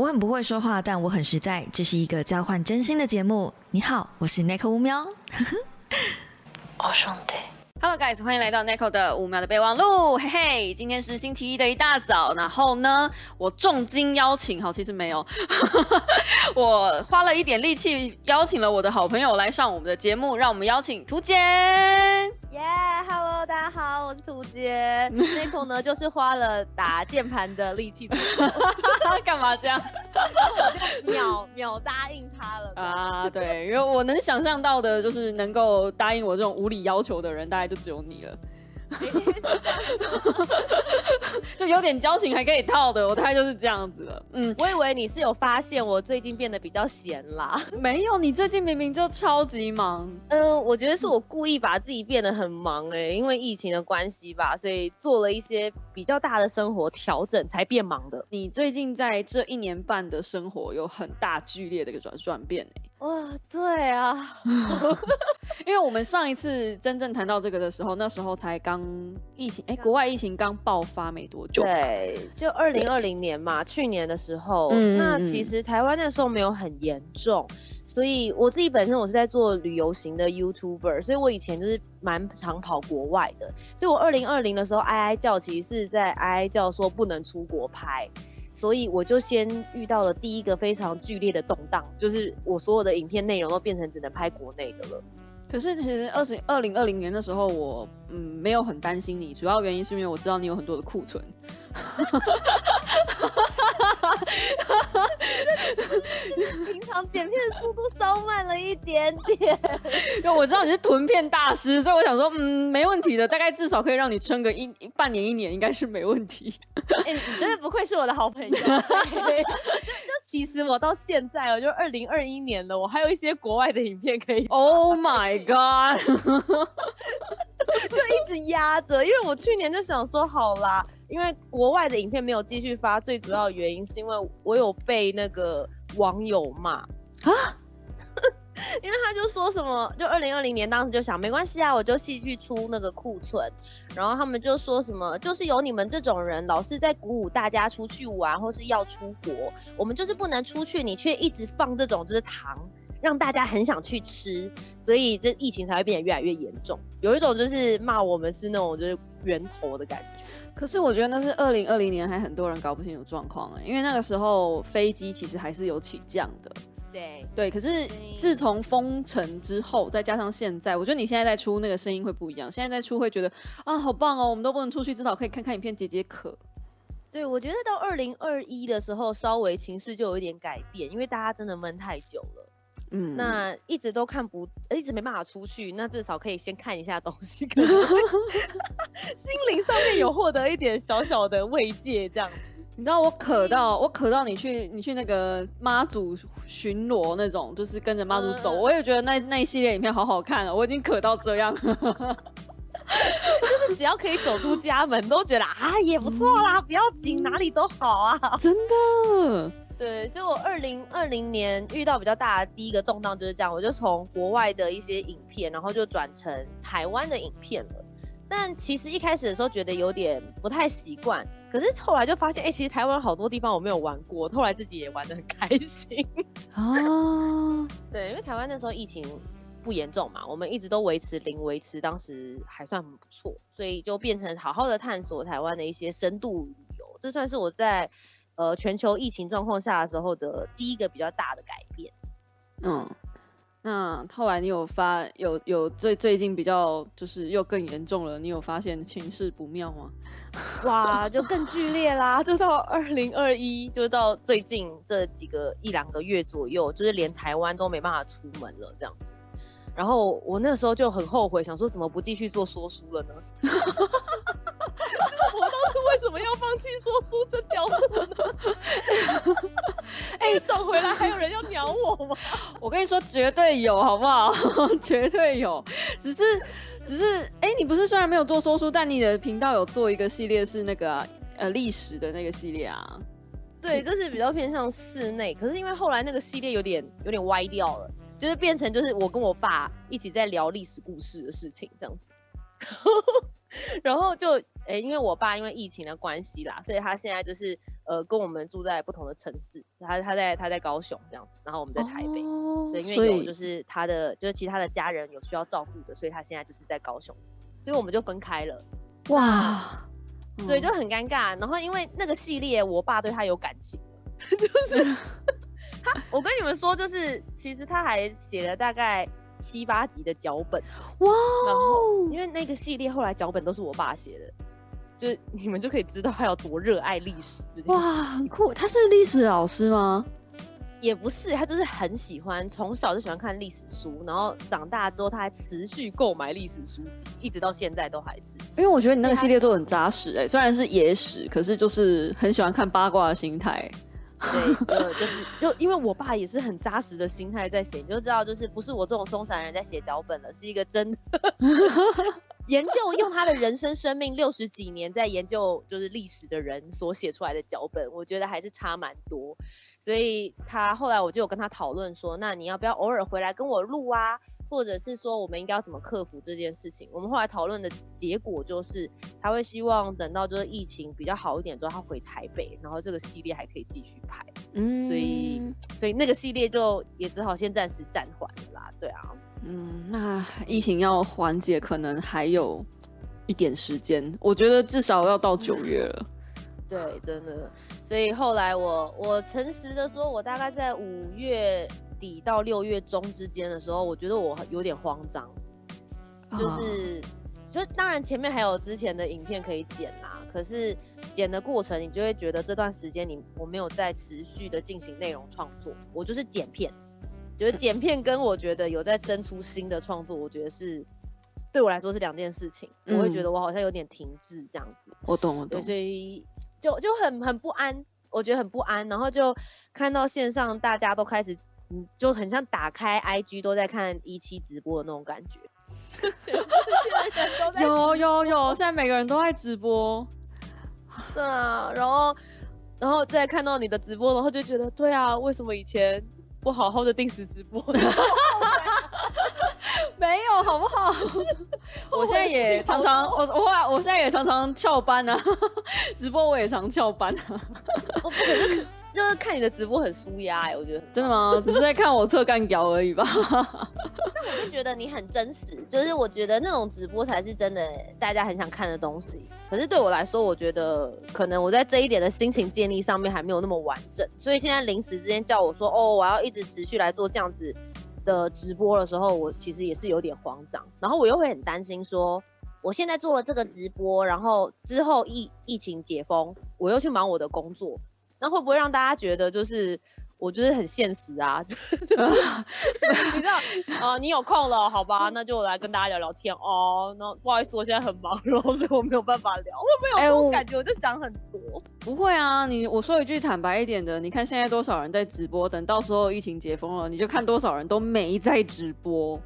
我很不会说话，但我很实在。这是一个交换真心的节目。你好，我是 Nick 乌喵。哦，兄弟。Hello guys，欢迎来到 Nico 的五秒的备忘录。嘿嘿，今天是星期一的一大早，然后呢，我重金邀请，好，其实没有，我花了一点力气邀请了我的好朋友来上我们的节目，让我们邀请图姐。耶，Hello，大家好，我是图杰。Nico 呢，就是花了打键盘的力气，干嘛这样？我秒秒答应他了啊！对，因为我能想象到的，就是能够答应我这种无理要求的人，大概就只有你了。就有点交情还可以套的，我大概就是这样子了。嗯，我以为你是有发现我最近变得比较闲啦，没有，你最近明明就超级忙。嗯，我觉得是我故意把自己变得很忙哎，因为疫情的关系吧，所以做了一些比较大的生活调整才变忙的。你最近在这一年半的生活有很大剧烈的一个转转变哎。哇，对啊，因为我们上一次真正谈到这个的时候，那时候才刚疫情，哎，国外疫情刚爆发没多久，对，就二零二零年嘛，去年的时候，那其实台湾那时候没有很严重，所以我自己本身我是在做旅游型的 YouTuber，所以我以前就是蛮常跑国外的，所以我二零二零的时候哀哀叫，其实是在哀哀叫说不能出国拍。所以我就先遇到了第一个非常剧烈的动荡，就是我所有的影片内容都变成只能拍国内的了。可是其实二十二零二零年的时候，我嗯没有很担心你，主要原因是因为我知道你有很多的库存。平常剪片的速度稍慢了一点点。因为我知道你是囤片大师，所以我想说，嗯，没问题的，大概至少可以让你撑个一半年一年，应该是没问题。哎，你真的不愧是我的好朋友。就其实我到现在，我就二零二一年了，我还有一些国外的影片可以。Oh my god！就一直压着，因为我去年就想说好啦，因为国外的影片没有继续发，最主要原因是因为我有被那个网友骂啊，因为他就说什么，就二零二零年当时就想没关系啊，我就继续出那个库存，然后他们就说什么，就是有你们这种人老是在鼓舞大家出去玩或是要出国，我们就是不能出去，你却一直放这种就是糖。让大家很想去吃，所以这疫情才会变得越来越严重。有一种就是骂我们是那种就是源头的感觉。可是我觉得那是二零二零年，还很多人搞不清楚状况哎，因为那个时候飞机其实还是有起降的。对对，可是自从封城之后，再加上现在，我觉得你现在在出那个声音会不一样。现在在出会觉得啊，好棒哦，我们都不能出去，至少可以看看影片解解渴。对，我觉得到二零二一的时候，稍微情势就有一点改变，因为大家真的闷太久了。嗯，那一直都看不，一直没办法出去，那至少可以先看一下东西，可能 心灵上面有获得一点小小的慰藉，这样。你知道我渴到，我渴到你去，你去那个妈祖巡逻那种，就是跟着妈祖走，我也觉得那那一系列影片好好看哦，我已经渴到这样，就是只要可以走出家门，都觉得啊也不错啦，不要紧，哪里都好啊，真的。对，所以我二零二零年遇到比较大的第一个动荡就是这样，我就从国外的一些影片，然后就转成台湾的影片了。但其实一开始的时候觉得有点不太习惯，可是后来就发现，哎，其实台湾好多地方我没有玩过，后来自己也玩的很开心。哦，对，因为台湾那时候疫情不严重嘛，我们一直都维持零维持，当时还算不错，所以就变成好好的探索台湾的一些深度旅游，这算是我在。呃，全球疫情状况下的时候的第一个比较大的改变。嗯，那后来你有发有有最最近比较就是又更严重了，你有发现情势不妙吗？哇，就更剧烈啦！就到二零二一，就到最近这几个一两个月左右，就是连台湾都没办法出门了这样子。然后我那时候就很后悔，想说怎么不继续做说书了呢？我当初为什么要放弃说书这条路呢？哎，找回来还有人要鸟我吗？我跟你说，绝对有，好不好？绝对有。只是，只是，哎，你不是虽然没有做说书，但你的频道有做一个系列是那个呃历史的那个系列啊？对，就是比较偏向室内。可是因为后来那个系列有点有点歪掉了，就是变成就是我跟我爸一起在聊历史故事的事情这样子。然后就哎，因为我爸因为疫情的关系啦，所以他现在就是呃跟我们住在不同的城市，他他在他在高雄这样子，然后我们在台北，对，因为有就是他的就是其他的家人有需要照顾的，所以他现在就是在高雄，所以我们就分开了。哇，所以就很尴尬。然后因为那个系列，我爸对他有感情，就是 他，我跟你们说，就是其实他还写了大概。七八集的脚本，哇！然后因为那个系列后来脚本都是我爸写的，就是 你们就可以知道他有多热爱历史。哇，很酷！他是历史老师吗？也不是，他就是很喜欢，从小就喜欢看历史书，然后长大之后他还持续购买历史书籍，一直到现在都还是。因为我觉得你那个系列做的很扎实，哎，虽然是野史，可是就是很喜欢看八卦的心态。对，呃，就是就因为我爸也是很扎实的心态在写，你就知道，就是不是我这种松散人在写脚本了，是一个真 研究用他的人生生命六十几年在研究就是历史的人所写出来的脚本，我觉得还是差蛮多。所以他后来我就有跟他讨论说，那你要不要偶尔回来跟我录啊？或者是说我们应该要怎么克服这件事情？我们后来讨论的结果就是，他会希望等到就是疫情比较好一点之后，他回台北，然后这个系列还可以继续拍。嗯，所以所以那个系列就也只好先暂时暂缓了啦。对啊，嗯，那疫情要缓解可能还有一点时间，我觉得至少要到九月了。对，真的。所以后来我我诚实的说，我大概在五月。底到六月中之间的时候，我觉得我有点慌张，就是，就当然前面还有之前的影片可以剪啦，可是剪的过程你就会觉得这段时间你我没有在持续的进行内容创作，我就是剪片，觉得剪片跟我觉得有在生出新的创作，我觉得是对我来说是两件事情，我会觉得我好像有点停滞这样子。我懂，我懂，所以就就很很不安，我觉得很不安，然后就看到线上大家都开始。嗯，就很像打开 IG 都在看一期直播的那种感觉。有有有，现在每个人都在直播。对啊，然后然后再看到你的直播，然后就觉得，对啊，为什么以前不好好的定时直播？没有，好不好？我现在也常常，我我我现在也常常翘班啊，直播我也常翘班啊。我不可能。就是看你的直播很舒压哎，我觉得真的吗？只是在看我侧干屌而已吧。那我就觉得你很真实，就是我觉得那种直播才是真的，大家很想看的东西。可是对我来说，我觉得可能我在这一点的心情建立上面还没有那么完整，所以现在临时之间叫我说哦，我要一直持续来做这样子的直播的时候，我其实也是有点慌张，然后我又会很担心说，我现在做了这个直播，然后之后疫疫情解封，我又去忙我的工作。那会不会让大家觉得就是我就是很现实啊？你知道啊？你有空了，好吧？那就来跟大家聊聊天哦。那不好意思，我现在很忙，然后所以我没有办法聊。会不会有这种感觉？我就想很多。不会啊，你我说一句坦白一点的，你看现在多少人在直播？等到时候疫情解封了，你就看多少人都没在直播。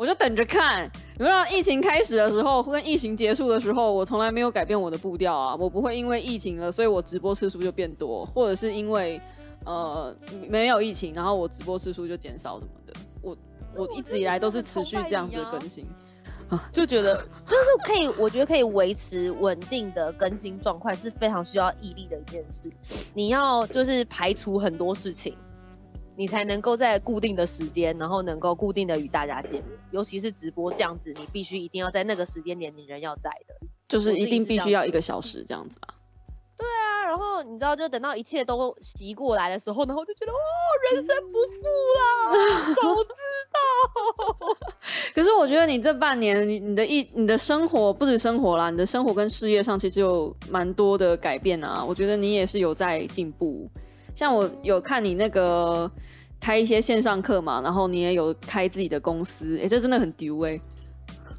我就等着看，你知道疫情开始的时候跟疫情结束的时候，我从来没有改变我的步调啊，我不会因为疫情了，所以我直播次数就变多，或者是因为呃没有疫情，然后我直播次数就减少什么的。我我一直以来都是持续这样子更新啊，就觉得就是可以，我觉得可以维持稳定的更新状况是非常需要毅力的一件事。你要就是排除很多事情。你才能够在固定的时间，然后能够固定的与大家见面，尤其是直播这样子，你必须一定要在那个时间点，你人要在的，就是一定必须要一个小时这样子啊。对啊，然后你知道，就等到一切都习过来的时候，然后就觉得哦，人生不负啦，早知道。可是我觉得你这半年，你你的一你的生活不止生活啦，你的生活跟事业上其实有蛮多的改变啊。我觉得你也是有在进步。像我有看你那个开一些线上课嘛，然后你也有开自己的公司，哎，这真的很丢哎！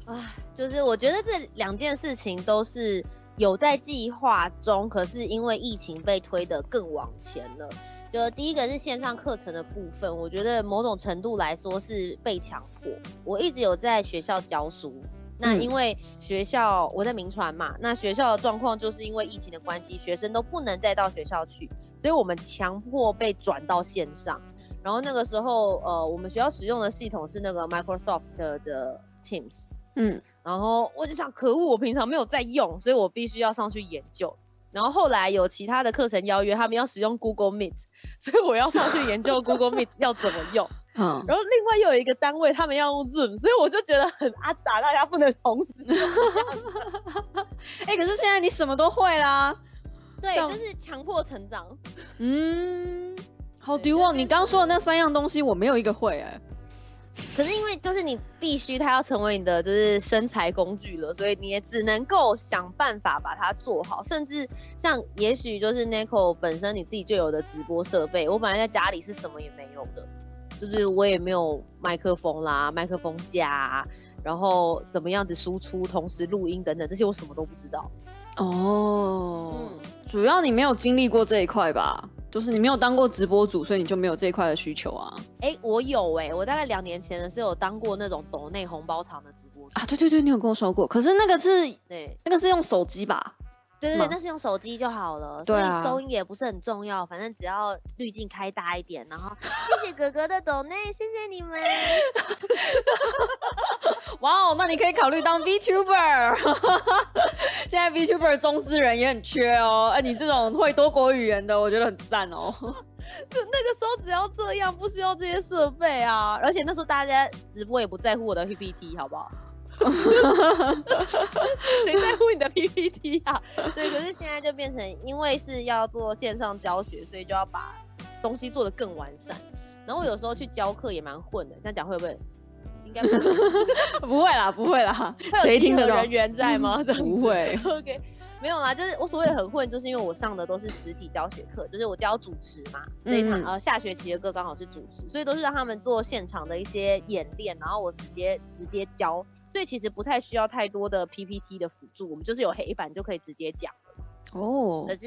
啊，就是我觉得这两件事情都是有在计划中，可是因为疫情被推得更往前了。就第一个是线上课程的部分，我觉得某种程度来说是被强迫。我一直有在学校教书。那因为学校我在民传嘛，那学校的状况就是因为疫情的关系，学生都不能再到学校去，所以我们强迫被转到线上。然后那个时候，呃，我们学校使用的系统是那个 Microsoft 的 Teams，嗯，然后我就想，可恶，我平常没有在用，所以我必须要上去研究。然后后来有其他的课程邀约，他们要使用 Google Meet，所以我要上去研究 Google Meet 要怎么用。嗯，然后另外又有一个单位，他们要用 Zoom，所以我就觉得很阿杂，大家不能同时。哎，可是现在你什么都会啦。对，就是强迫成长。嗯，好丢哦！你刚刚说的那三样东西，我没有一个会哎。可是因为就是你必须它要成为你的就是身材工具了，所以你也只能够想办法把它做好。甚至像也许就是 Nico 本身你自己就有的直播设备，我本来在家里是什么也没有的，就是我也没有麦克风啦、麦克风架，然后怎么样子输出、同时录音等等这些我什么都不知道。哦，嗯，主要你没有经历过这一块吧？就是你没有当过直播主，所以你就没有这一块的需求啊？哎，我有哎，我大概两年前的是有当过那种抖内红包场的直播啊。对对对，你有跟我说过。可是那个是，对，那个是用手机吧？对对，那是用手机就好了，所以收音也不是很重要，反正只要滤镜开大一点，然后谢谢哥哥的抖内，谢谢你们。哇哦，那你可以考虑当 VTuber，现在 VTuber 中资人也很缺哦。哎，你这种会多国语言的，我觉得很赞哦。就那个时候只要这样，不需要这些设备啊，而且那时候大家直播也不在乎我的 PPT，好不好？谁在乎你的 PPT 啊？对，可是现在就变成，因为是要做线上教学，所以就要把东西做得更完善。然后有时候去教课也蛮混的，这样讲会不会？应该不会 啦，不会啦。谁听得懂？人员在吗？不会。OK，没有啦，就是我所谓的很混，就是因为我上的都是实体教学课，就是我教主持嘛。这一堂呃下学期的课刚好是主持，所以都是让他们做现场的一些演练，然后我直接直接教。所以其实不太需要太多的 PPT 的辅助，我们就是有黑板就可以直接讲了。哦，可是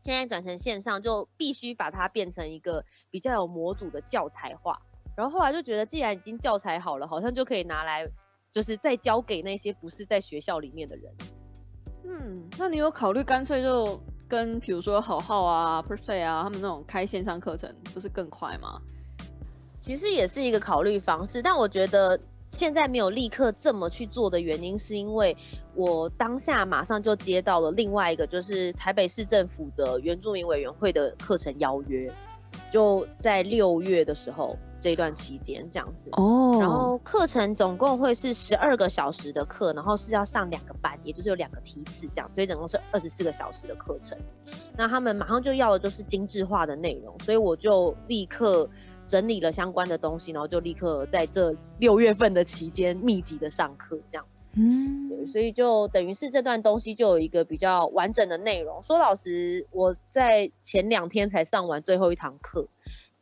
现在转成线上，就必须把它变成一个比较有模组的教材化。然后后来就觉得，既然已经教材好了，好像就可以拿来，就是再教给那些不是在学校里面的人。嗯，那你有考虑干脆就跟比如说好好啊、Perse 啊他们那种开线上课程，不是更快吗？其实也是一个考虑方式，但我觉得。现在没有立刻这么去做的原因，是因为我当下马上就接到了另外一个，就是台北市政府的原住民委员会的课程邀约，就在六月的时候这段期间这样子哦。然后课程总共会是十二个小时的课，然后是要上两个班，也就是有两个梯次这样，所以总共是二十四个小时的课程。那他们马上就要的就是精致化的内容，所以我就立刻。整理了相关的东西，然后就立刻在这六月份的期间密集的上课，这样子。嗯，对，所以就等于是这段东西就有一个比较完整的内容。说老实，我在前两天才上完最后一堂课，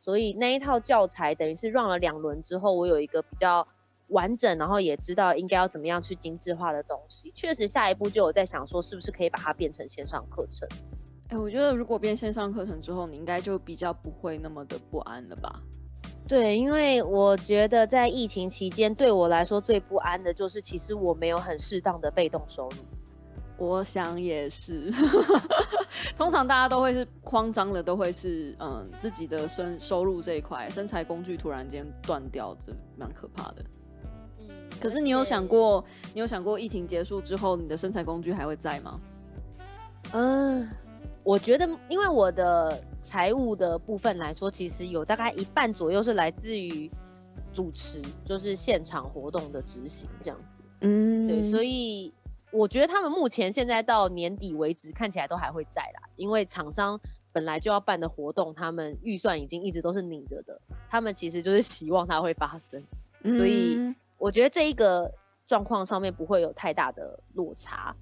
所以那一套教材等于是 run 了两轮之后，我有一个比较完整，然后也知道应该要怎么样去精致化的东西。确实，下一步就有在想说，是不是可以把它变成线上课程？哎，我觉得如果变线上课程之后，你应该就比较不会那么的不安了吧？对，因为我觉得在疫情期间，对我来说最不安的就是，其实我没有很适当的被动收入。我想也是，通常大家都会是慌张的，都会是嗯自己的身收入这一块，身材工具突然间断掉，这蛮可怕的。嗯，可是你有想过，你有想过疫情结束之后，你的身材工具还会在吗？嗯，我觉得，因为我的。财务的部分来说，其实有大概一半左右是来自于主持，就是现场活动的执行这样子。嗯，对，所以我觉得他们目前现在到年底为止，看起来都还会在啦。因为厂商本来就要办的活动，他们预算已经一直都是拧着的，他们其实就是希望它会发生。所以我觉得这一个状况上面不会有太大的落差。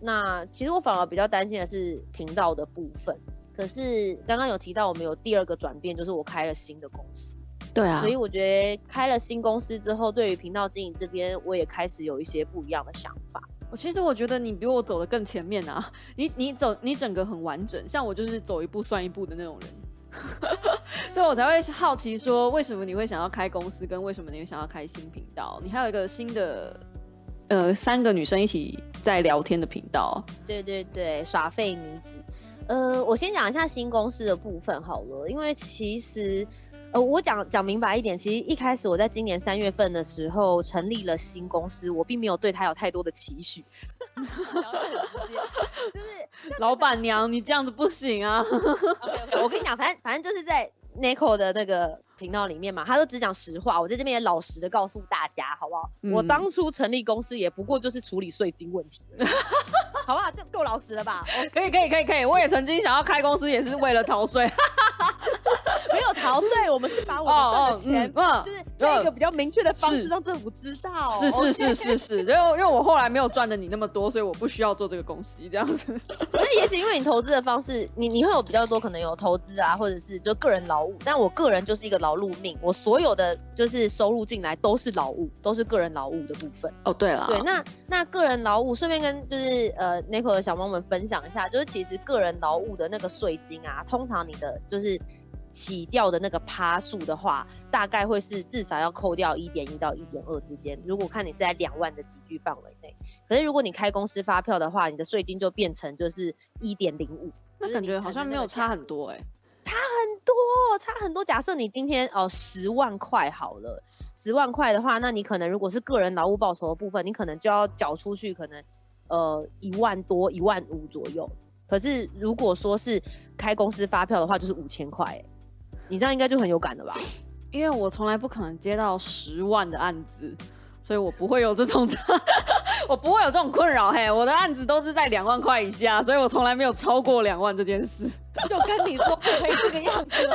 那其实我反而比较担心的是频道的部分。可是刚刚有提到，我们有第二个转变，就是我开了新的公司。对啊，所以我觉得开了新公司之后，对于频道经营这边，我也开始有一些不一样的想法。其实我觉得你比我走的更前面啊，你你走你整个很完整，像我就是走一步算一步的那种人，所以我才会好奇说，为什么你会想要开公司，跟为什么你会想要开新频道？你还有一个新的，呃，三个女生一起在聊天的频道。对对对，耍废女子。呃，我先讲一下新公司的部分好了，因为其实，呃，我讲讲明白一点，其实一开始我在今年三月份的时候成立了新公司，我并没有对他有太多的期许。就是老板娘，你这样子不行啊。我跟你讲，反正反正就是在 Nico 的那个频道里面嘛，他都只讲实话。我在这边也老实的告诉大家，好不好？我当初成立公司也不过就是处理税金问题。好不好？这够老实了吧？可以，可以，可以，可以。我也曾经想要开公司，也是为了逃税。逃税，我们是把我们赚的钱，就是用一个比较明确的方式让政府知道。是是是是是，因为因为我后来没有赚的你那么多，所以我不需要做这个公司这样子。那也许因为你投资的方式，你你会有比较多可能有投资啊，或者是就个人劳务。但我个人就是一个劳碌命，我所有的就是收入进来都是劳务，都是个人劳务的部分。哦，对了，对，那那个人劳务，顺便跟就是呃 n i c o 的小猫们分享一下，就是其实个人劳务的那个税金啊，通常你的就是。起掉的那个趴数的话，大概会是至少要扣掉一点一到一点二之间。如果看你是在两万的集聚范围内，可是如果你开公司发票的话，你的税金就变成就是一点零五。那感觉好像没有差很多哎，差很多，差很多。假设你今天哦十万块好了，十万块的话，那你可能如果是个人劳务报酬的部分，你可能就要缴出去可能呃一万多一万五左右。可是如果说是开公司发票的话，就是五千块哎。你这样应该就很有感了吧？因为我从来不可能接到十万的案子，所以我不会有这种，我不会有这种困扰。嘿，我的案子都是在两万块以下，所以我从来没有超过两万这件事。就跟你说不可以这个样子。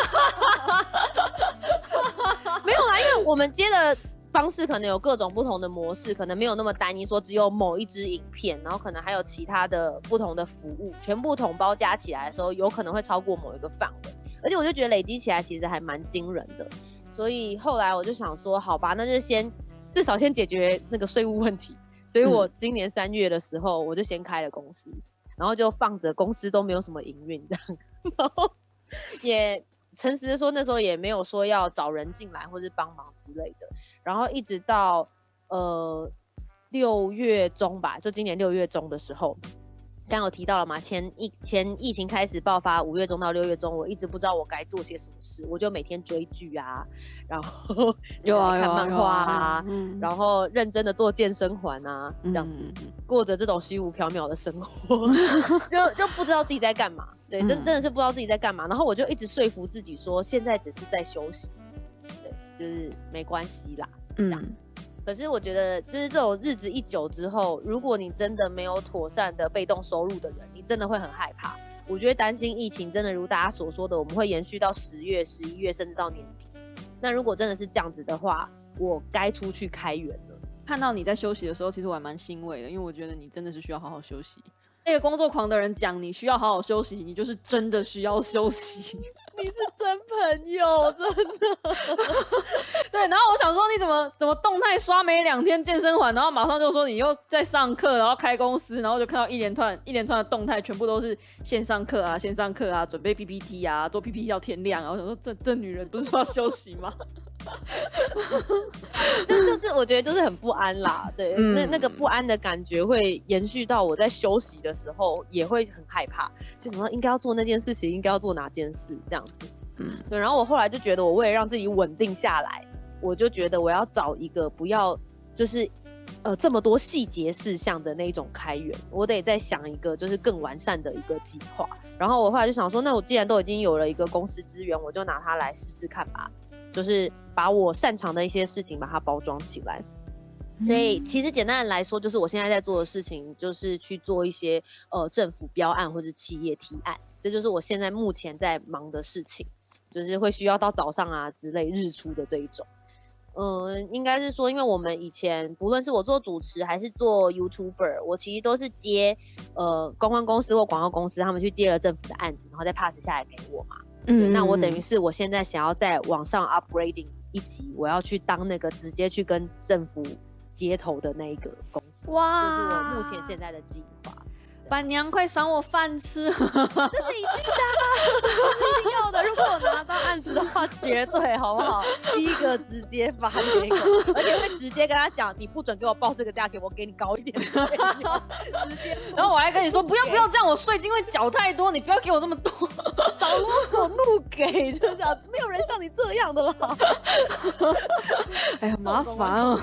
没有啦，因为我们接的方式可能有各种不同的模式，可能没有那么单一，说只有某一支影片，然后可能还有其他的不同的服务，全部统包加起来的时候，有可能会超过某一个范围。而且我就觉得累积起来其实还蛮惊人的，所以后来我就想说，好吧，那就先至少先解决那个税务问题。所以我今年三月的时候，我就先开了公司，然后就放着公司都没有什么营运这样，然后也诚实的说，那时候也没有说要找人进来或是帮忙之类的。然后一直到呃六月中吧，就今年六月中的时候。刚有提到了嘛？前疫前疫情开始爆发，五月中到六月中，我一直不知道我该做些什么事，我就每天追剧啊，然后 有啊 看漫画啊，然后认真的做健身环啊，这样子过着这种虚无缥缈的生活，就就不知道自己在干嘛。对，真真的是不知道自己在干嘛。然后我就一直说服自己说，现在只是在休息，对，就是没关系啦，这样。可是我觉得，就是这种日子一久之后，如果你真的没有妥善的被动收入的人，你真的会很害怕。我觉得担心疫情真的如大家所说的，我们会延续到十月、十一月，甚至到年底。那如果真的是这样子的话，我该出去开源了。看到你在休息的时候，其实我还蛮欣慰的，因为我觉得你真的是需要好好休息。那个工作狂的人讲你需要好好休息，你就是真的需要休息。你是真朋友，真的。对，然后我想说，你怎么怎么动态刷没两天健身环，然后马上就说你又在上课，然后开公司，然后就看到一连串一连串的动态，全部都是线上课啊，线上课啊，准备 PPT 啊，做 PPT 到天亮啊。我想说，这这女人不是说要休息吗？就就是我觉得就是很不安啦，对，那那个不安的感觉会延续到我在休息的时候，也会很害怕，就什么应该要做那件事情，应该要做哪件事这样子。嗯，对，然后我后来就觉得，我为了让自己稳定下来，我就觉得我要找一个不要就是呃这么多细节事项的那种开源，我得再想一个就是更完善的一个计划。然后我后来就想说，那我既然都已经有了一个公司资源，我就拿它来试试看吧，就是把我擅长的一些事情把它包装起来。所以其实简单的来说，就是我现在在做的事情，就是去做一些呃政府标案或者企业提案。这就是我现在目前在忙的事情，就是会需要到早上啊之类日出的这一种。嗯，应该是说，因为我们以前不论是我做主持还是做 YouTuber，我其实都是接呃公关公司或广告公司，他们去接了政府的案子，然后再 pass 下来给我嘛。嗯，那我等于是我现在想要在网上 upgrading 一级，我要去当那个直接去跟政府接头的那一个公司。哇，这是我目前现在的计划。板娘，快赏我饭吃！这是一定的，一定要的。如果我拿到案子的话，绝绝对，好不好？第一个直接发给我，而且会直接跟他讲，你不准给我报这个价钱，我给你高一点。直接，然后我还跟你说，不要不要这样，我税金会缴太多，你不要给我这么多，找啰嗦怒给，就这样，没有人像你这样的啦。哎呀，麻烦哦，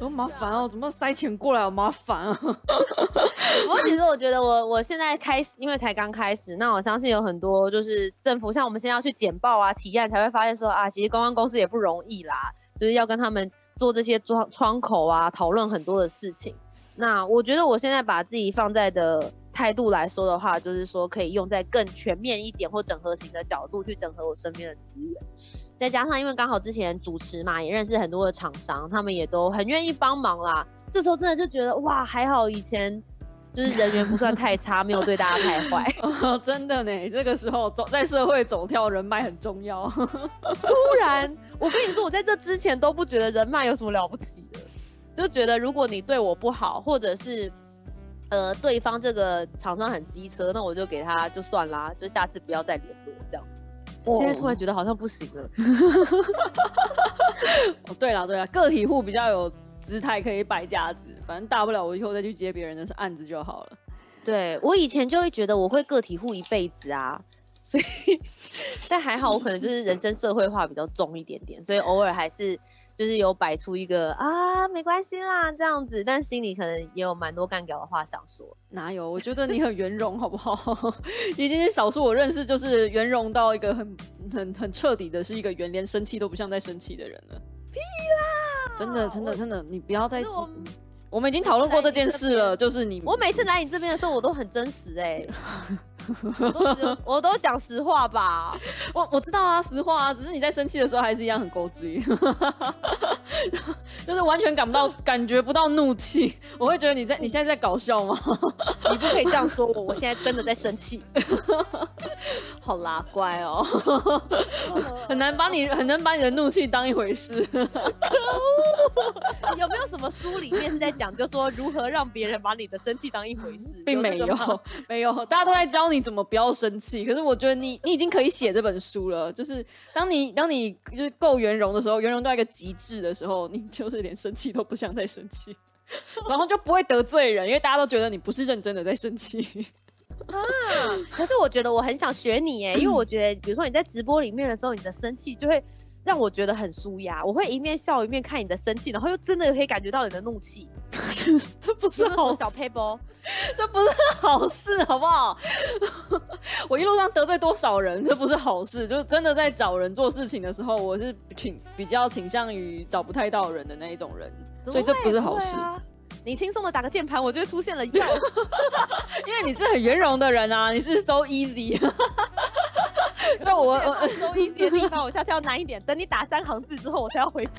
好麻烦哦，怎么塞钱过来，好麻烦啊。不过其实我觉得，我我现在开始，因为才刚开始，那我相信有很多就是政府，像我们现在要去简报啊、提案，才会发现说啊，其实公关公司也不容易啦，就是要跟他们做这些窗窗口啊，讨论很多的事情。那我觉得我现在把自己放在的态度来说的话，就是说可以用在更全面一点或整合型的角度去整合我身边的资源。再加上因为刚好之前主持嘛，也认识很多的厂商，他们也都很愿意帮忙啦。这时候真的就觉得哇，还好以前。就是人缘不算太差，没有对大家太坏。真的呢，这个时候走在社会走跳，人脉很重要。突然，我跟你说，我在这之前都不觉得人脉有什么了不起的，就觉得如果你对我不好，或者是呃对方这个厂商很机车，那我就给他就算啦，就下次不要再联络这样。现在突然觉得好像不行了。哦，对了对了，个体户比较有姿态，可以摆架子。反正大不了我以后再去接别人的案子就好了。对我以前就会觉得我会个体户一辈子啊，所以但还好我可能就是人生社会化比较重一点点，所以偶尔还是就是有摆出一个啊没关系啦这样子，但心里可能也有蛮多干掉的话想说。哪有？我觉得你很圆融好不好？已经是少数我认识就是圆融到一个很很很彻底的，是一个圆连生气都不像在生气的人了。屁啦！真的真的真的，你不要再。我们已经讨论过这件事了，就是你。我每次来你这边的时候，我都很真实哎，我都我都讲实话吧。我我知道啊，实话啊，只是你在生气的时候还是一样很勾追，就是完全感不到、感觉不到怒气。我会觉得你在你现在在搞笑吗？你不可以这样说我，我现在真的在生气。好啦，乖哦，很难把你很难把你的怒气当一回事。可恶！书里面是在讲，就说如何让别人把你的生气当一回事？并没有，没有，大家都在教你怎么不要生气。可是我觉得你你已经可以写这本书了。就是当你当你就是够圆融的时候，圆融到一个极致的时候，你就是连生气都不想再生气，然后就不会得罪人，因为大家都觉得你不是认真的在生气。啊！可是我觉得我很想学你哎，因为我觉得，比如说你在直播里面的时候，你的生气就会让我觉得很舒压。我会一面笑一面看你的生气，然后又真的可以感觉到你的怒气。这不是好小 paper，这不是好事，好不好？我一路上得罪多少人，这不是好事。就是真的在找人做事情的时候，我是挺比较倾向于找不太到人的那一种人，所以这不是好事。你轻松的打个键盘，我就出现了药，因为你是很圆融的人啊，你是 so easy，所以我我 so easy 的地方，我下次要难一点。等你打三行字之后，我才要回复。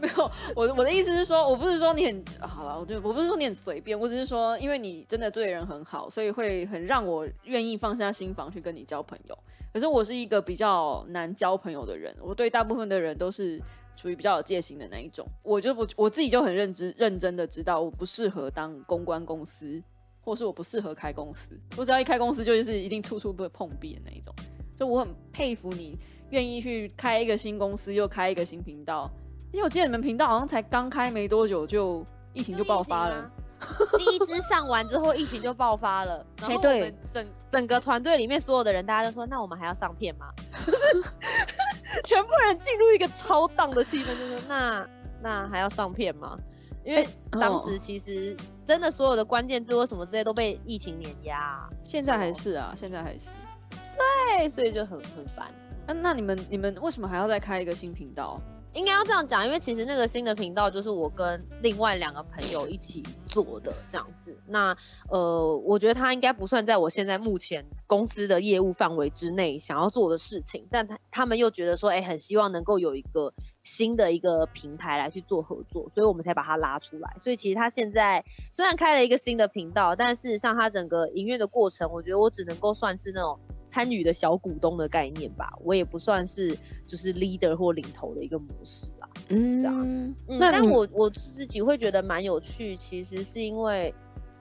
没有，我我的意思是说，我不是说你很好了，我就我不是说你很随便，我只是说，因为你真的对人很好，所以会很让我愿意放下心房去跟你交朋友。可是我是一个比较难交朋友的人，我对大部分的人都是。属于比较有戒心的那一种，我就我我自己就很认知认真的知道我不适合当公关公司，或是我不适合开公司。我只要一开公司，就是一定处处会碰壁的那一种。就我很佩服你愿意去开一个新公司，又开一个新频道。因为我记得你们频道好像才刚开没多久，就疫情就爆发了。第一支上完之后，疫情就爆发了。然后我们整整个团队里面所有的人，大家都说：“那我们还要上片吗？” 全部人进入一个超荡的气氛，就说那那还要上片吗？因为当时其实真的所有的关键字或什么之类都被疫情碾压。现在还是啊，现在还是。对，所以就很很烦。那那你们你们为什么还要再开一个新频道？应该要这样讲，因为其实那个新的频道就是我跟另外两个朋友一起做的这样子。那呃，我觉得他应该不算在我现在目前公司的业务范围之内想要做的事情，但他他们又觉得说，哎，很希望能够有一个新的一个平台来去做合作，所以我们才把它拉出来。所以其实他现在虽然开了一个新的频道，但事实上他整个营运的过程，我觉得我只能够算是那种。参与的小股东的概念吧，我也不算是就是 leader 或领头的一个模式啦。嗯，那但我我自己会觉得蛮有趣，其实是因为，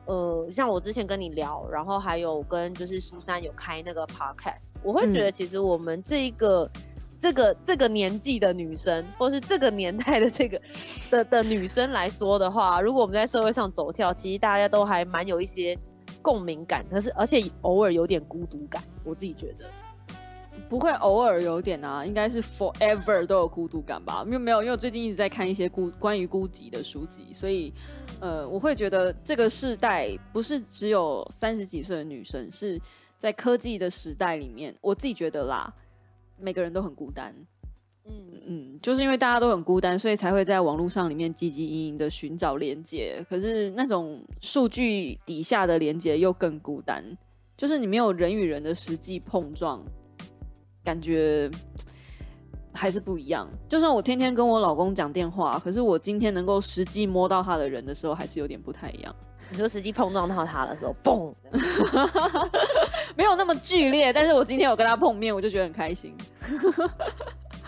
呃，像我之前跟你聊，然后还有跟就是苏珊有开那个 podcast，我会觉得其实我们这一个。这个这个年纪的女生，或是这个年代的这个的的女生来说的话，如果我们在社会上走跳，其实大家都还蛮有一些共鸣感，可是而且偶尔有点孤独感。我自己觉得不会偶尔有点啊，应该是 forever 都有孤独感吧？因为没有，因为我最近一直在看一些孤关于孤寂的书籍，所以呃，我会觉得这个世代不是只有三十几岁的女生，是在科技的时代里面，我自己觉得啦。每个人都很孤单，嗯嗯，就是因为大家都很孤单，所以才会在网络上里面汲汲营营的寻找连接。可是那种数据底下的连接又更孤单，就是你没有人与人的实际碰撞，感觉还是不一样。就算我天天跟我老公讲电话，可是我今天能够实际摸到他的人的时候，还是有点不太一样。你说实际碰撞到他的时候，嘣，没有那么剧烈，但是我今天有跟他碰面，我就觉得很开心。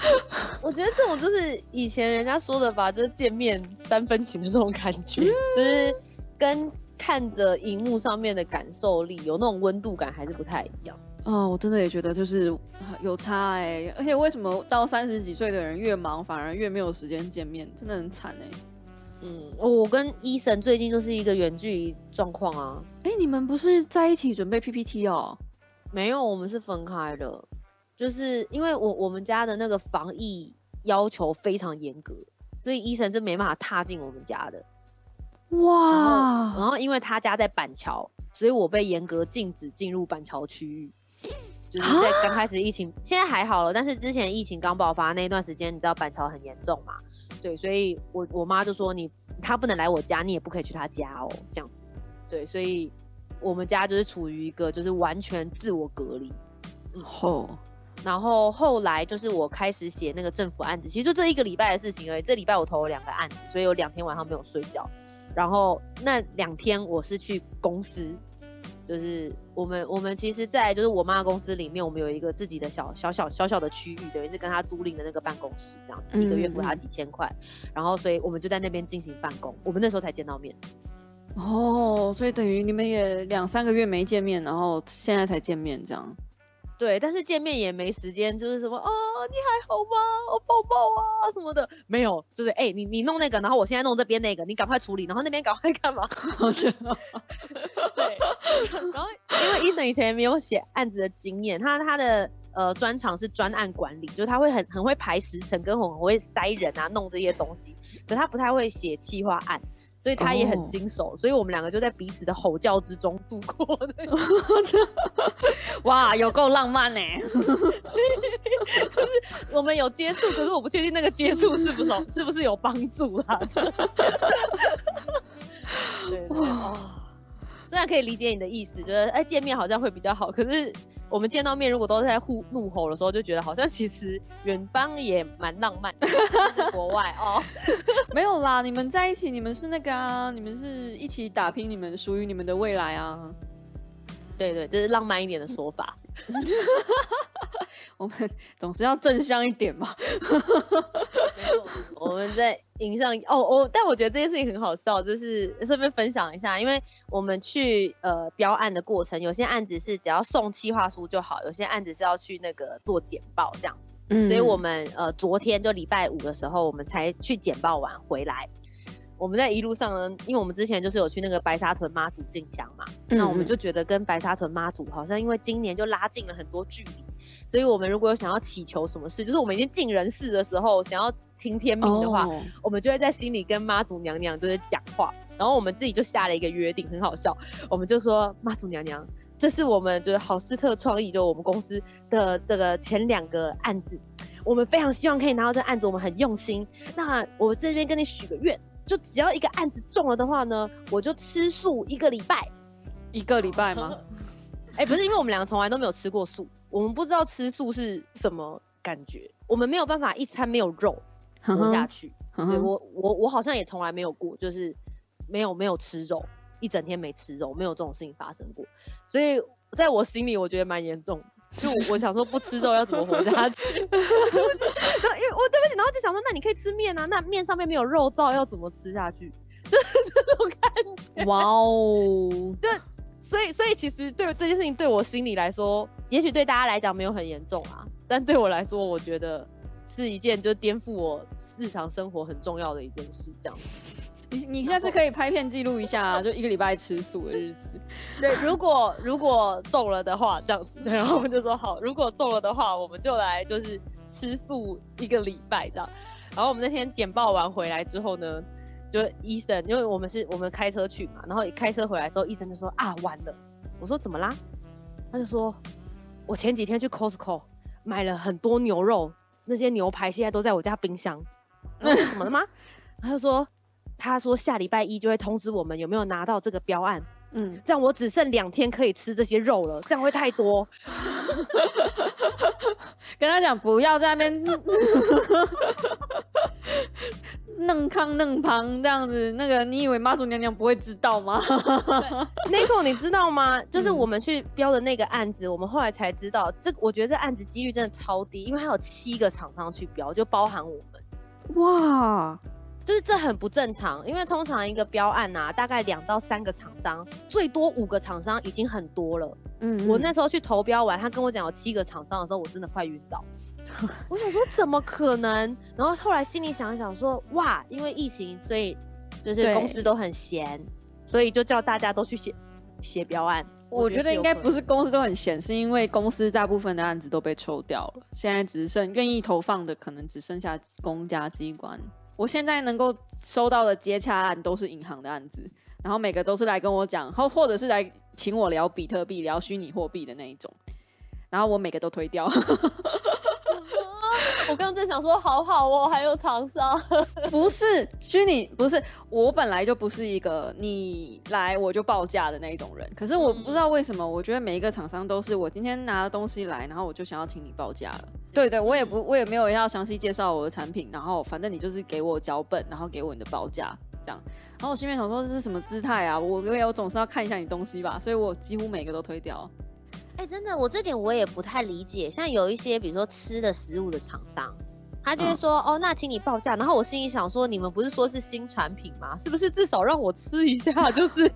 我觉得这种就是以前人家说的吧，就是见面三分情的那种感觉，就是跟看着荧幕上面的感受力有那种温度感还是不太一样。哦，我真的也觉得就是有差哎，而且为什么到三十几岁的人越忙，反而越没有时间见面，真的很惨哎。嗯，我跟伊森最近就是一个远距离状况啊。哎，你们不是在一起准备 PPT 哦？没有，我们是分开的。就是因为我我们家的那个防疫要求非常严格，所以医生是没办法踏进我们家的。哇！然后因为他家在板桥，所以我被严格禁止进入板桥区域。就是在刚开始疫情，现在还好了，但是之前疫情刚爆发那一段时间，你知道板桥很严重嘛？对，所以我我妈就说你他不能来我家，你也不可以去他家哦，这样子。对，所以我们家就是处于一个就是完全自我隔离。后，然后后来就是我开始写那个政府案子，其实就这一个礼拜的事情而已。这礼拜我投了两个案子，所以有两天晚上没有睡觉。然后那两天我是去公司。就是我们，我们其实，在就是我妈公司里面，我们有一个自己的小小小小小的区域，等于是跟她租赁的那个办公室这样子，一个月付她几千块，然后所以我们就在那边进行办公。我们那时候才见到面。哦，所以等于你们也两三个月没见面，然后现在才见面这样。对，但是见面也没时间，就是什么啊，你还好吗？我，抱抱啊什么的，没有，就是哎，你你弄那个，然后我现在弄这边那个，你赶快处理，然后那边赶快干嘛？对，然后因为伊森以前没有写案子的经验，他他的呃专长是专案管理，就是他会很很会排时程，跟很会塞人啊，弄这些东西，可他不太会写企划案。所以他也很新手，所以我们两个就在彼此的吼叫之中度过的。哇，有够浪漫呢！就是我们有接触，可是我不确定那个接触是不是是不是有帮助啦。对 哇，虽然可以理解你的意思，觉得哎见面好像会比较好，可是。我们见到面，如果都是在互怒吼的时候，就觉得好像其实远方也蛮浪漫。国外哦，没有啦，你们在一起，你们是那个啊，你们是一起打拼你们属于你们的未来啊。对对，这是浪漫一点的说法。我们总是要正向一点嘛。我们在影上哦哦，但我觉得这件事情很好笑，就是顺便分享一下，因为我们去呃标案的过程，有些案子是只要送企划书就好，有些案子是要去那个做简报这样子。嗯，所以我们呃昨天就礼拜五的时候，我们才去简报完回来。我们在一路上呢，因为我们之前就是有去那个白沙屯妈祖进香嘛，那我们就觉得跟白沙屯妈祖好像因为今年就拉近了很多距离，所以我们如果有想要祈求什么事，就是我们已经尽人事的时候，想要听天命的话，我们就会在心里跟妈祖娘娘就是讲话，然后我们自己就下了一个约定，很好笑，我们就说妈祖娘娘，这是我们就是好斯特创意，就我们公司的这个前两个案子，我们非常希望可以拿到这案子，我们很用心，那我这边跟你许个愿。就只要一个案子中了的话呢，我就吃素一个礼拜，一个礼拜吗？哎，不是，因为我们两个从来都没有吃过素，我们不知道吃素是什么感觉，我们没有办法一餐没有肉活下去。对我，我，我好像也从来没有过，就是没有没有吃肉，一整天没吃肉，没有这种事情发生过，所以在我心里，我觉得蛮严重。就我想说不吃肉要怎么活下去？然后因为我对不起，然后就想说那你可以吃面啊，那面上面没有肉燥要怎么吃下去？就是这种感觉。哇哦，对所以，所以其实对这件事情对我心里来说，也许对大家来讲没有很严重啊，但对我来说，我觉得是一件就颠覆我日常生活很重要的一件事，这样子。你你下次可以拍片记录一下啊，就一个礼拜吃素的日子。对，如果如果中了的话，这样子，对，然后我们就说好，如果中了的话，我们就来就是吃素一个礼拜这样。然后我们那天简报完回来之后呢，就医生，因为我们是我们开车去嘛，然后开车回来之后，医生就说啊完了，我说怎么啦？他就说，我前几天去 Costco 买了很多牛肉，那些牛排现在都在我家冰箱。那怎么了吗？他就说。他说下礼拜一就会通知我们有没有拿到这个标案，嗯，这样我只剩两天可以吃这些肉了，这样会太多。跟他讲不要在那边弄康弄胖这样子，那个你以为妈祖娘娘不会知道吗 n i c o 你知道吗？就是我们去标的那个案子，我们后来才知道，这我觉得这案子几率真的超低，因为还有七个厂商去标，就包含我们。哇！就是这很不正常，因为通常一个标案啊，大概两到三个厂商，最多五个厂商已经很多了。嗯，我那时候去投标完，他跟我讲有七个厂商的时候，我真的快晕倒。我想说怎么可能？然后后来心里想一想说，哇，因为疫情，所以就是公司都很闲，所以就叫大家都去写写标案。我觉得应该不是公司都很闲，是因为公司大部分的案子都被抽掉了，现在只剩愿意投放的，可能只剩下公家机关。我现在能够收到的接洽案都是银行的案子，然后每个都是来跟我讲，或或者是来请我聊比特币、聊虚拟货币的那一种，然后我每个都推掉。我刚刚在想说，好好哦，还有厂商，不是虚拟，不是我本来就不是一个你来我就报价的那一种人，可是我不知道为什么，我觉得每一个厂商都是我今天拿了东西来，然后我就想要请你报价了。对对，我也不，我也没有要详细介绍我的产品，然后反正你就是给我脚本，然后给我你的报价这样。然后我心里面想说，这是什么姿态啊？我因为我总是要看一下你东西吧，所以我几乎每个都推掉。哎，真的，我这点我也不太理解。像有一些，比如说吃的食物的厂商，他就会说，哦，那请你报价。然后我心里想说，你们不是说是新产品吗？是不是至少让我吃一下，就是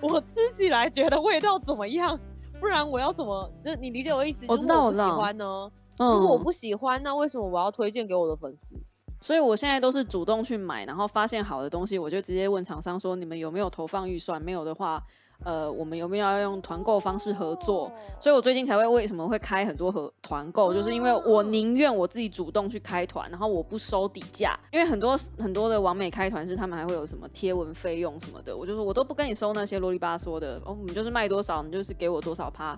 我吃起来觉得味道怎么样？不然我要怎么？就是你理解我意思？我知道，我。喜欢呢？如果我不喜欢，那为什么我要推荐给我的粉丝？所以我现在都是主动去买，然后发现好的东西，我就直接问厂商说，你们有没有投放预算？没有的话。呃，我们有没有要用团购方式合作？所以我最近才会为什么会开很多合团购，就是因为我宁愿我自己主动去开团，然后我不收底价，因为很多很多的网美开团是他们还会有什么贴文费用什么的，我就说我都不跟你收那些啰里吧嗦的，哦，你就是卖多少，你就是给我多少趴，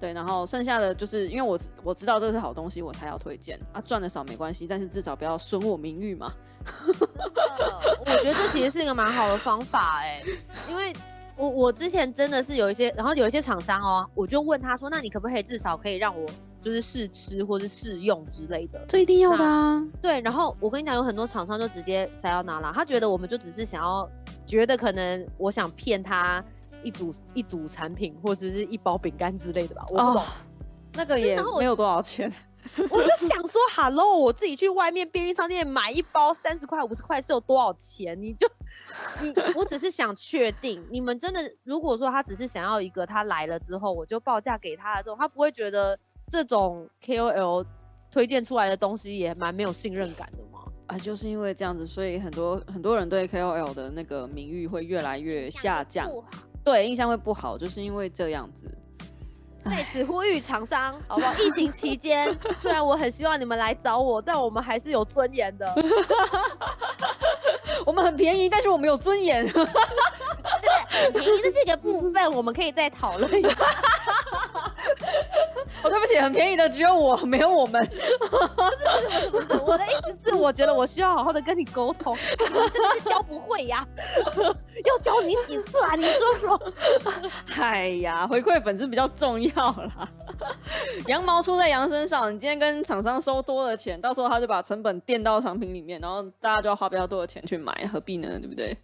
对，然后剩下的就是因为我我知道这是好东西，我才要推荐啊，赚的少没关系，但是至少不要损我名誉嘛。我觉得这其实是一个蛮好的方法哎，因为。我我之前真的是有一些，然后有一些厂商哦，我就问他说，那你可不可以至少可以让我就是试吃或是试用之类的？这一定要的啊。对，然后我跟你讲，有很多厂商就直接塞要拿了，他觉得我们就只是想要，觉得可能我想骗他一组一组产品或者是一包饼干之类的吧，我不懂。那个也没有多少钱。我就想说，Hello，我自己去外面便利商店买一包三十块、五十块是有多少钱？你就你，我只是想确定，你们真的如果说他只是想要一个，他来了之后我就报价给他的这种，他不会觉得这种 KOL 推荐出来的东西也蛮没有信任感的吗？啊，就是因为这样子，所以很多很多人对 KOL 的那个名誉会越来越下降，对，印象会不好，就是因为这样子。在此呼吁厂商，好不好？疫情期间，虽然我很希望你们来找我，但我们还是有尊严的。我们很便宜，但是我们有尊严。对，很便宜的这个部分，我们可以再讨论一下。哦，对不起，很便宜的只有我，没有我们。不是不是不是不是，我的意思是，我觉得我需要好好的跟你沟通，你 真的是教不会呀。要教你几次啊？你说说。哎呀，回馈粉丝比较重要啦。羊毛出在羊身上，你今天跟厂商收多了钱，到时候他就把成本垫到产品里面，然后大家就要花比较多的钱去买，何必呢？对不对？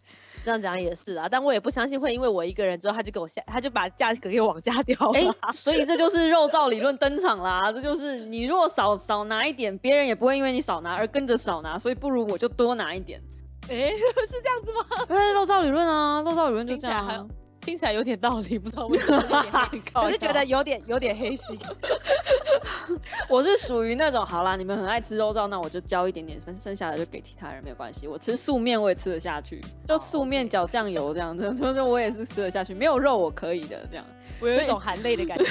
这样讲也是啊，但我也不相信会因为我一个人之后他就给我下，他就把价格给往下掉。哎，所以这就是肉燥理论登场啦。这就是你如果少少拿一点，别人也不会因为你少拿而跟着少拿，所以不如我就多拿一点。哎，是这样子吗？哎，肉燥理论啊，肉燥理论就这样。听起来有点道理，不知道为什么，我是觉得有点有点黑心。我是属于那种，好啦，你们很爱吃肉燥，那我就浇一点点，剩下的就给其他人，没有关系。我吃素面我也吃得下去，就素面搅酱油这样子，就 就我也是吃得下去，没有肉我可以的这样。我有一种含泪的感觉。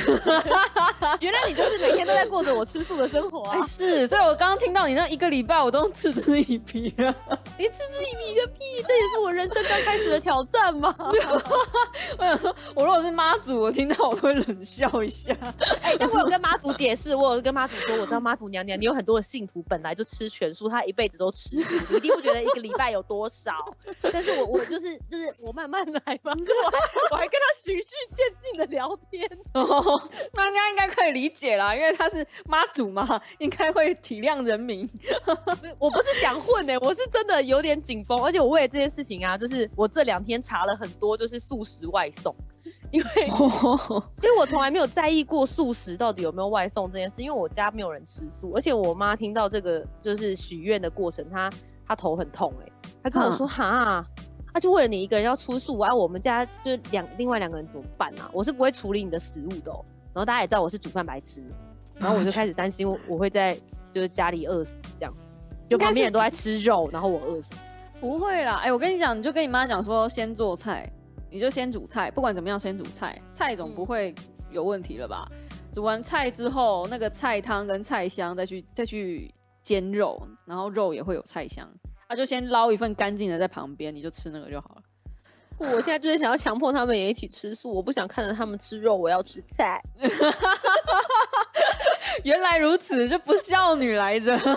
原来你就是每天都在过着我吃素的生活啊！是，所以我刚刚听到你那一个礼拜，我都嗤之以鼻了。你嗤之以鼻个屁！这也是我人生刚开始的挑战吗？我想说，我如果是妈祖，我听到我会冷笑一下。哎，但我有跟妈祖解释，我有跟妈祖说，我知道妈祖娘娘，你有很多的信徒本来就吃全素，她一辈子都吃素，你一定不觉得一个礼拜有多少。但是我我就是就是我慢慢来嘛，我还我还跟他循序渐进的聊天。哦，那人家应该可以理解啦，因为他是妈祖嘛，应该会体谅人民。我不是想混哎，我是真的有点紧绷，而且我为了这件事情啊，就是我这两天查了很多，就是素食外送，因为 因为我从来没有在意过素食到底有没有外送这件事，因为我家没有人吃素，而且我妈听到这个就是许愿的过程，她她头很痛哎，她跟我说哈。她就为了你一个人要出素啊，我们家就两另外两个人怎么办啊？我是不会处理你的食物的。然后大家也知道我是煮饭白痴，然后我就开始担心我会在就是家里饿死这样子，就旁边人都在吃肉，然后我饿死。不会啦，哎，我跟你讲，你就跟你妈讲说先做菜，你就先煮菜，不管怎么样先煮菜，菜总不会有问题了吧？煮完菜之后，那个菜汤跟菜香再去再去煎肉，然后肉也会有菜香。他就先捞一份干净的在旁边，你就吃那个就好了。我现在就是想要强迫他们也一起吃素，我不想看着他们吃肉，我要吃菜。原来如此，这不孝女来着。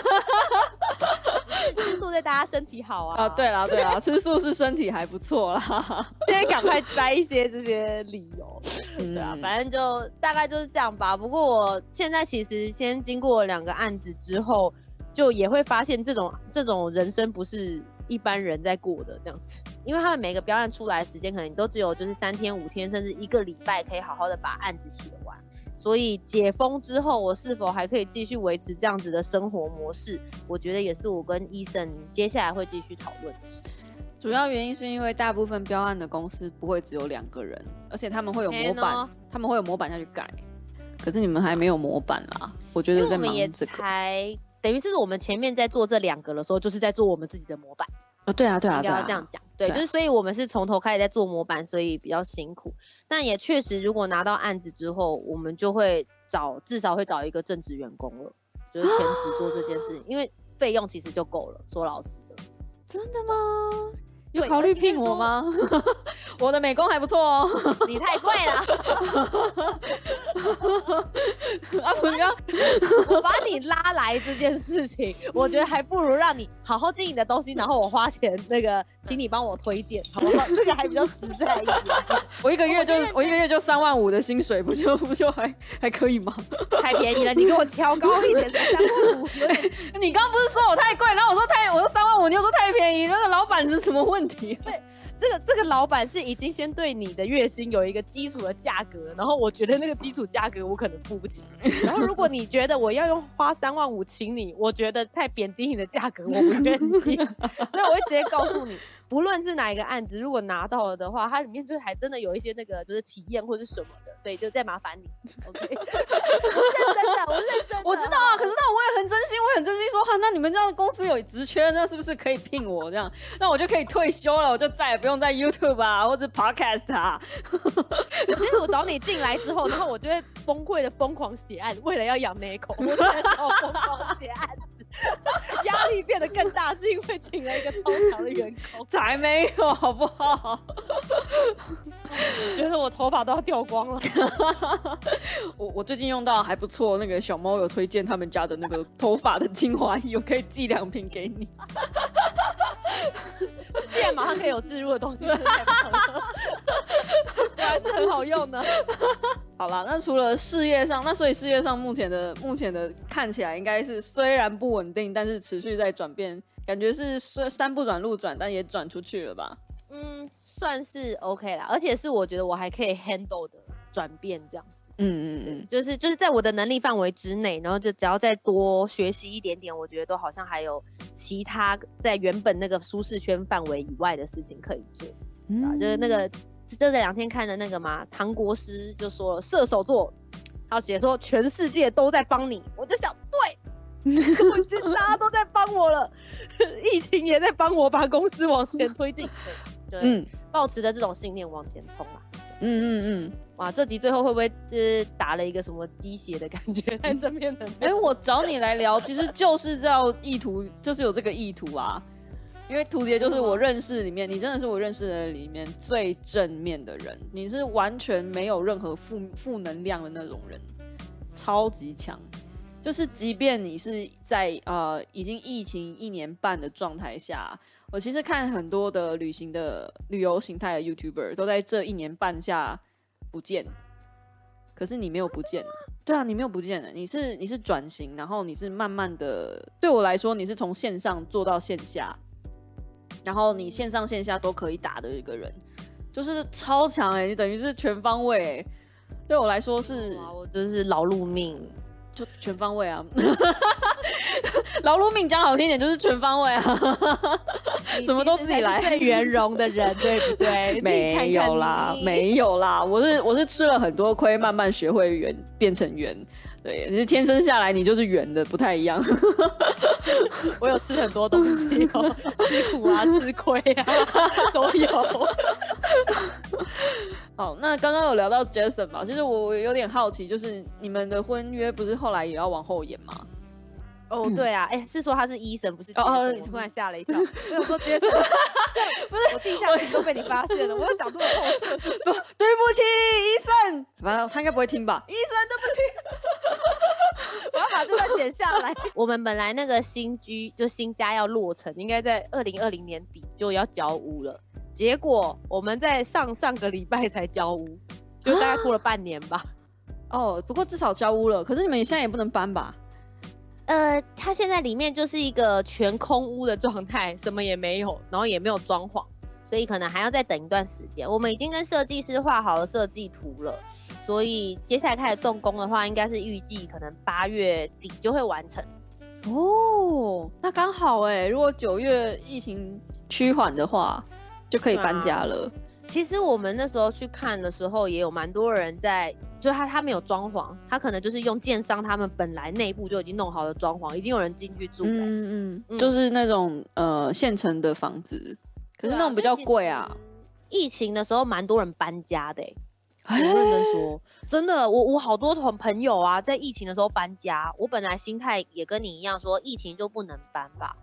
吃素对大家身体好啊！啊，对啦对啦，吃素是身体还不错啦。现在赶快摘一些这些理由，对啊，反正就大概就是这样吧。不过我现在其实先经过两个案子之后。就也会发现这种这种人生不是一般人在过的这样子，因为他们每个标案出来的时间可能都只有就是三天五天，甚至一个礼拜可以好好的把案子写完。所以解封之后，我是否还可以继续维持这样子的生活模式？我觉得也是我跟医生接下来会继续讨论的事情。主要原因是因为大部分标案的公司不会只有两个人，而且他们会有模板，他们会有模板下去改。可是你们还没有模板啦，我觉得在忙这个。等于是我们前面在做这两个的时候，就是在做我们自己的模板哦。对啊，对啊，对啊要这样讲。对，就是所以我们是从头开始在做模板，所以比较辛苦。但也确实，如果拿到案子之后，我们就会找至少会找一个正职员工了，就是全职做这件事情，因为费用其实就够了。说老实的，真的吗？有考虑聘我吗？我的美工还不错哦。你太贵了。阿鹏哥！我把你拉来这件事情，我觉得还不如让你好好经营的东西，然后我花钱那个，请你帮我推荐，好不好？这个还比较实在一点。我一个月就我一个月就三万五的薪水，不就不就还还可以吗？太便宜了，你给我调高一点，三万五。你刚刚不是说我太贵，然后我说太，我说三万五，你又说太便宜，那个老板是什么问题？对。这个这个老板是已经先对你的月薪有一个基础的价格，然后我觉得那个基础价格我可能付不起。然后如果你觉得我要用花三万五请你，我觉得太贬低你的价格，我不愿意。所以我会直接告诉你。不论是哪一个案子，如果拿到了的话，它里面就还真的有一些那个就是体验或者什么的，所以就再麻烦你。OK，我认真的，我认真。我知道啊，可是那我也很真心，我很真心说哈，那你们这样公司有职缺，那是不是可以聘我这样？那我就可以退休了，我就再也不用在 YouTube 啊或者 Podcast 啊。其实我找你进来之后，然后我就会崩溃的疯狂写案，为了要养那口，我在疯狂写案。压力变得更大，是因为请了一个超强的员工，才没有好不好？觉得我头发都要掉光了。我我最近用到还不错，那个小猫有推荐他们家的那个头发的精华液，我可以寄两瓶给你。既然马上可以有置入的东西，还是很好用的。好了，那除了事业上，那所以事业上目前的目前的看起来应该是虽然不稳定，但是持续在转变，感觉是山山不转路转，但也转出去了吧？嗯，算是 OK 啦，而且是我觉得我还可以 handle 的转变这样子。嗯嗯嗯，就是就是在我的能力范围之内，然后就只要再多学习一点点，我觉得都好像还有其他在原本那个舒适圈范围以外的事情可以做。啊，就是那个就这两天看的那个嘛，唐国师就说了射手座，他写说全世界都在帮你，我就想对，大家都在帮我了，疫情也在帮我把公司往前推进，对，嗯，保持着这种信念往前冲嘛，嗯嗯嗯，哇，这集最后会不会就是打了一个什么鸡血的感觉在这边的？哎，我找你来聊，其实就是要意图，就是有这个意图啊。因为图杰就是我认识里面，你真的是我认识的里面最正面的人，你是完全没有任何负负能量的那种人，超级强。就是即便你是在呃已经疫情一年半的状态下，我其实看很多的旅行的旅游形态的 YouTuber 都在这一年半下不见，可是你没有不见，对啊，你没有不见的，你是你是转型，然后你是慢慢的，对我来说你是从线上做到线下。然后你线上线下都可以打的一个人，就是超强哎！你等于是全方位，对我来说是，我就是劳碌命，就全方位啊！劳碌命讲好听点就是全方位啊，什么都自己来，最圆融的人对不对？没有啦，没有啦，我是我是吃了很多亏，慢慢学会圆，变成圆。对，你是天生下来你就是圆的，不太一样。我有吃很多东西哦，吃苦啊，吃亏啊，都有。好，那刚刚有聊到 Jason 嘛？其实我有点好奇，就是你们的婚约不是后来也要往后延吗？哦，对啊，哎，是说他是医生，不是？哦，你突然吓了一跳。我说 Jason，不是，我地下室都被你发现了，我要讲这么透彻。不，对不起，医生。完了他应该不会听吧？医生，对不起。我要把这段剪下来。我们本来那个新居就新家要落成，应该在二零二零年底就要交屋了。结果我们在上上个礼拜才交屋，就大概拖了半年吧。哦，不过至少交屋了。可是你们现在也不能搬吧？呃，它现在里面就是一个全空屋的状态，什么也没有，然后也没有装潢，所以可能还要再等一段时间。我们已经跟设计师画好了设计图了。所以接下来开始动工的话，应该是预计可能八月底就会完成。哦，那刚好哎，如果九月疫情趋缓的话，就可以搬家了。其实我们那时候去看的时候，也有蛮多人在，就他他没有装潢，他可能就是用建商他们本来内部就已经弄好的装潢，已经有人进去住了。嗯嗯，就是那种呃现成的房子，可是那种比较贵啊。疫情的时候，蛮多人搬家的。我认真说，真的，我我好多同朋友啊，在疫情的时候搬家。我本来心态也跟你一样，说疫情就不能搬吧。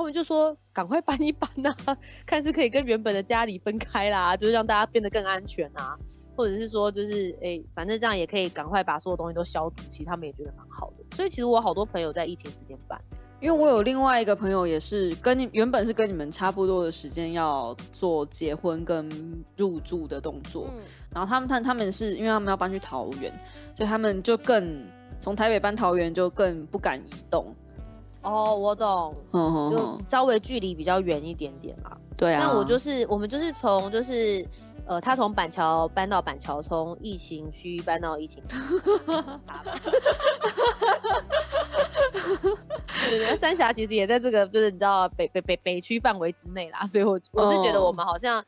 他们就说赶快搬一搬呐，看是可以跟原本的家里分开啦，就是让大家变得更安全啊，或者是说就是哎，反正这样也可以赶快把所有东西都消毒。其实他们也觉得蛮好的。所以其实我好多朋友在疫情时间搬。因为我有另外一个朋友，也是跟你原本是跟你们差不多的时间要做结婚跟入住的动作，嗯然后他们他他们是因为他们要搬去桃园，所以他们就更从台北搬桃园就更不敢移动。哦，我懂，就稍微距离比较远一点点嘛。对啊，那我就是我们就是从就是。呃，他从板桥搬到板桥，从疫情区搬到疫情。对，三峡其实也在这个，就是你知道北北北北区范围之内啦，所以我我是觉得我们好像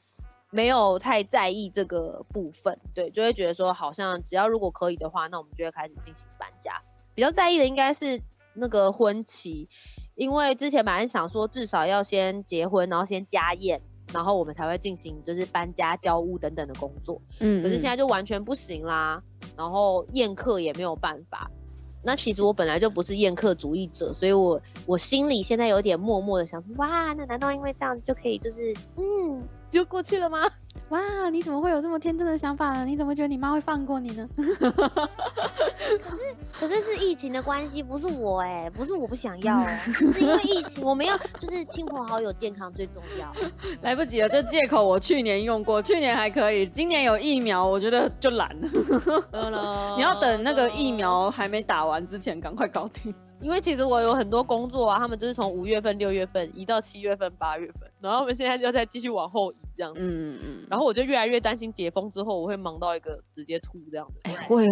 没有太在意这个部分，对，就会觉得说好像只要如果可以的话，那我们就会开始进行搬家。比较在意的应该是那个婚期，因为之前本来想说至少要先结婚，然后先家宴。然后我们才会进行就是搬家、交屋等等的工作，嗯，可是现在就完全不行啦。然后宴客也没有办法。那其实我本来就不是宴客主义者，所以我我心里现在有点默默的想说，哇，那难道因为这样就可以就是嗯就过去了吗？哇，你怎么会有这么天真的想法呢？你怎么觉得你妈会放过你呢？可是，可是是疫情的关系，不是我哎，不是我不想要，是因为疫情，我们要就是亲朋好友健康最重要。来不及了，这借口我去年用过，去年还可以，今年有疫苗，我觉得就懒了。你要等那个疫苗还没打完之前，赶快搞定。因为其实我有很多工作啊，他们就是从五月份、六月份移到七月份、八月份，然后我们现在就再继续往后移这样子。嗯嗯。然后我就越来越担心解封之后我会忙到一个直接吐这样子。哎，会。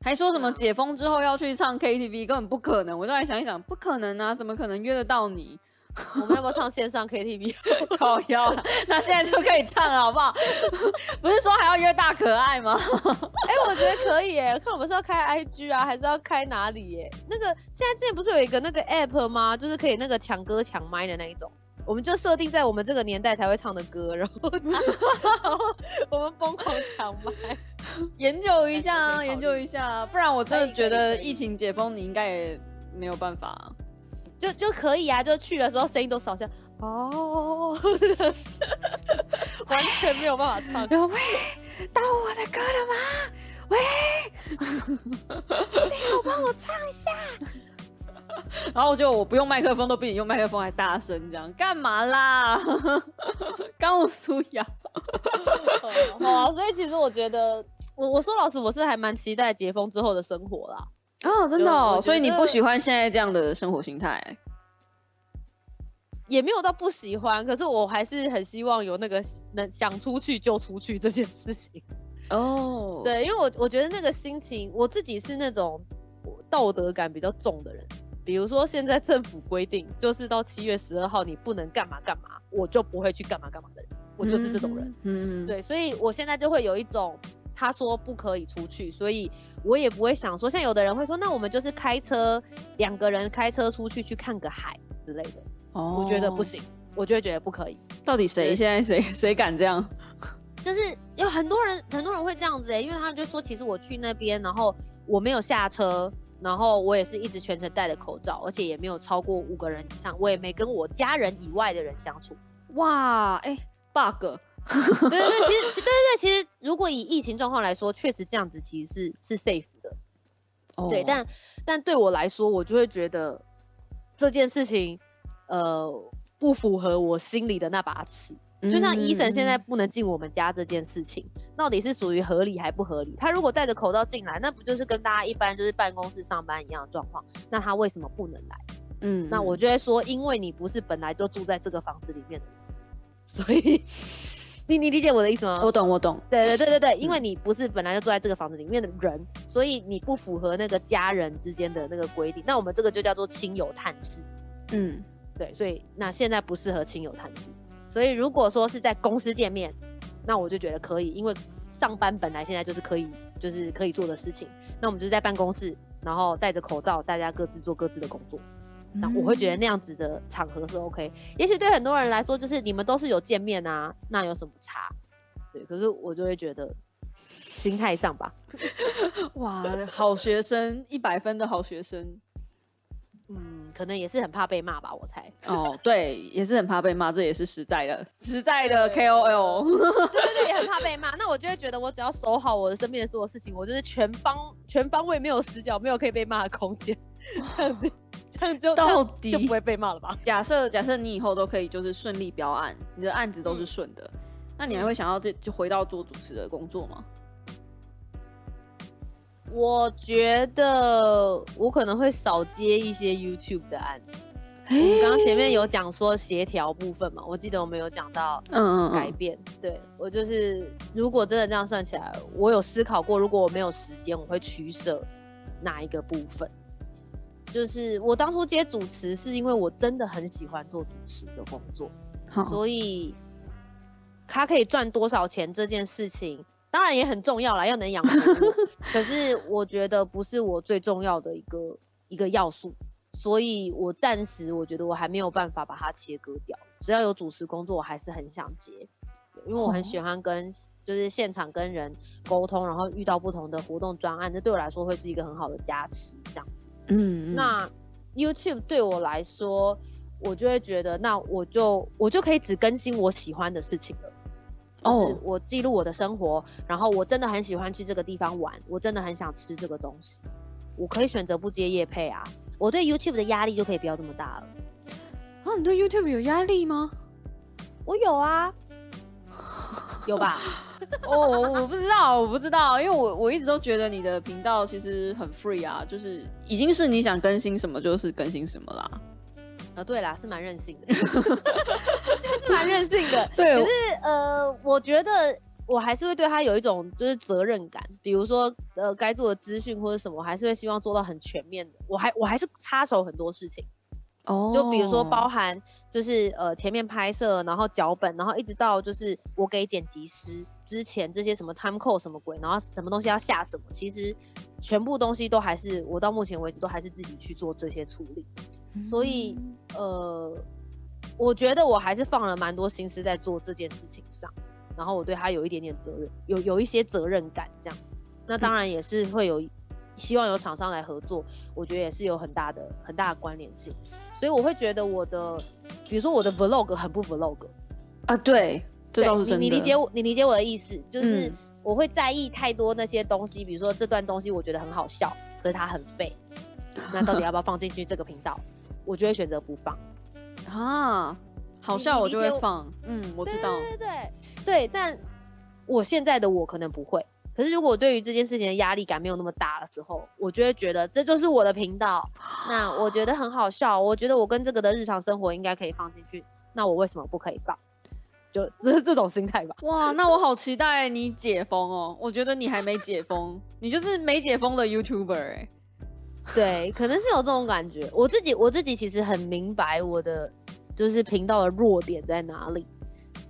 还说什么解封之后要去唱 KTV，根本不可能。我就来想一想，不可能啊，怎么可能约得到你？我们要不要唱线上 KTV？好要，那现在就可以唱了，好不好？不是说还要约大可爱吗？哎，我觉得可以耶。看我们是要开 IG 啊，还是要开哪里耶？那个现在之前不是有一个那个 App 吗？就是可以那个抢歌抢麦的那一种。我们就设定在我们这个年代才会唱的歌，然后 然后我们疯狂抢麦，研究一下啊，研究一下，不然我真的觉得疫情解封你应该也没有办法，就就可以啊，就去的时候声音都扫下，哦，完全没有办法唱。喂，到我的歌了吗？喂，你有帮我唱一下。然后就我不用麦克风，都比你用麦克风还大声，这样干嘛啦？刚我苏雅，好啊，所以其实我觉得，我我说老实，我是还蛮期待解封之后的生活啦。哦，真的哦，所以你不喜欢现在这样的生活形态？也没有到不喜欢，可是我还是很希望有那个能想出去就出去这件事情。哦，对，因为我我觉得那个心情，我自己是那种道德感比较重的人。比如说，现在政府规定，就是到七月十二号你不能干嘛干嘛，我就不会去干嘛干嘛的人，我就是这种人。嗯，对，所以我现在就会有一种，他说不可以出去，所以我也不会想说，像有的人会说，那我们就是开车两个人开车出去去看个海之类的。哦，我觉得不行，我就会觉得不可以。到底谁现在谁谁敢这样？就是有很多人，很多人会这样子哎，因为他们就说，其实我去那边，然后我没有下车。然后我也是一直全程戴着口罩，而且也没有超过五个人以上，我也没跟我家人以外的人相处。哇，哎，bug。对对对，其实对对对，其实如果以疫情状况来说，确实这样子其实是是 safe 的。哦。对，但但对我来说，我就会觉得这件事情，呃，不符合我心里的那把尺。就像医生现在不能进我们家这件事情，到底是属于合理还不合理？他如果戴着口罩进来，那不就是跟大家一般就是办公室上班一样的状况？那他为什么不能来？嗯，那我就会说，因为你不是本来就住在这个房子里面的，所以你你理解我的意思吗？我懂，我懂。对对对对对，因为你不是本来就住在这个房子里面的人，所以你不符合那个家人之间的那个规定。那我们这个就叫做亲友探视。嗯，对，所以那现在不适合亲友探视。所以如果说是在公司见面，那我就觉得可以，因为上班本来现在就是可以，就是可以做的事情。那我们就在办公室，然后戴着口罩，大家各自做各自的工作。那我会觉得那样子的场合是 OK。也许对很多人来说，就是你们都是有见面啊，那有什么差？对，可是我就会觉得心态上吧。哇，好学生，一百分的好学生。嗯，可能也是很怕被骂吧，我猜。哦，对，也是很怕被骂，这也是实在的，实在的 KOL。对对对，也很怕被骂。那我就会觉得，我只要守好我的身边的所有事情，我就是全方全方位没有死角，没有可以被骂的空间。这样子，这样就到底就不会被骂了吧？假设假设你以后都可以就是顺利标案，你的案子都是顺的，那你还会想要这就回到做主持的工作吗？我觉得我可能会少接一些 YouTube 的案子。我们刚刚前面有讲说协调部分嘛，我记得我们有讲到，嗯嗯改变。对我就是，如果真的这样算起来，我有思考过，如果我没有时间，我会取舍哪一个部分？就是我当初接主持，是因为我真的很喜欢做主持的工作，所以他可以赚多少钱这件事情。当然也很重要啦，要能养活我。可是我觉得不是我最重要的一个一个要素，所以我暂时我觉得我还没有办法把它切割掉。只要有主持工作，我还是很想接，因为我很喜欢跟就是现场跟人沟通，然后遇到不同的活动专案，这对我来说会是一个很好的加持。这样子，嗯，那 YouTube 对我来说，我就会觉得，那我就我就可以只更新我喜欢的事情了。哦，我记录我的生活，然后我真的很喜欢去这个地方玩，我真的很想吃这个东西，我可以选择不接夜配啊，我对 YouTube 的压力就可以不要这么大了。啊，你对 YouTube 有压力吗？我有啊，有吧？哦，我不知道，我不知道，因为我我一直都觉得你的频道其实很 free 啊，就是已经是你想更新什么就是更新什么啦。啊，对啦，是蛮任性的，是蛮任性的。对，可是呃，我觉得我还是会对他有一种就是责任感，比如说呃，该做的资讯或者什么，我还是会希望做到很全面的。我还我还是插手很多事情。哦，就比如说包含就是呃前面拍摄，然后脚本，然后一直到就是我给剪辑师之前这些什么 time code 什么鬼，然后什么东西要下什么，其实全部东西都还是我到目前为止都还是自己去做这些处理，所以呃，我觉得我还是放了蛮多心思在做这件事情上，然后我对他有一点点责任，有有一些责任感这样子，那当然也是会有希望有厂商来合作，我觉得也是有很大的很大的关联性。所以我会觉得我的，比如说我的 vlog 很不 vlog 啊，对，这倒是真的。你理解我，你理解我的意思，就是我会在意太多那些东西，比如说这段东西我觉得很好笑，可是它很废，那到底要不要放进去这个频道？我就会选择不放啊，好笑我就会放，嗯，我知道，对对对对，但我现在的我可能不会。可是，如果对于这件事情的压力感没有那么大的时候，我就会觉得这就是我的频道。那我觉得很好笑，我觉得我跟这个的日常生活应该可以放进去。那我为什么不可以放？就这是这种心态吧。哇，那我好期待你解封哦！我觉得你还没解封，你就是没解封的 YouTuber 哎。对，可能是有这种感觉。我自己我自己其实很明白我的就是频道的弱点在哪里，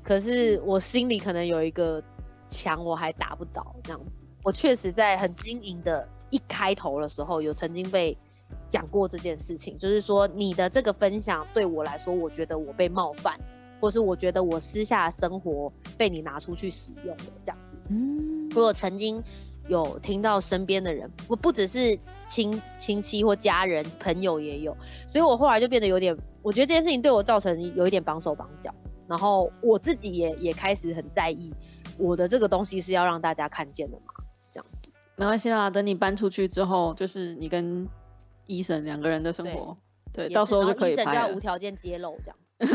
可是我心里可能有一个。墙我还打不倒这样子，我确实在很经营的一开头的时候，有曾经被讲过这件事情，就是说你的这个分享对我来说，我觉得我被冒犯，或是我觉得我私下生活被你拿出去使用了这样子。嗯，我曾经有听到身边的人，我不只是亲亲戚或家人朋友也有，所以我后来就变得有点，我觉得这件事情对我造成有一点绑手绑脚，然后我自己也也开始很在意。我的这个东西是要让大家看见的嘛？这样子没关系啦，等你搬出去之后，就是你跟医生两个人的生活，对，到时候就可以拍了。要无条件揭露这样。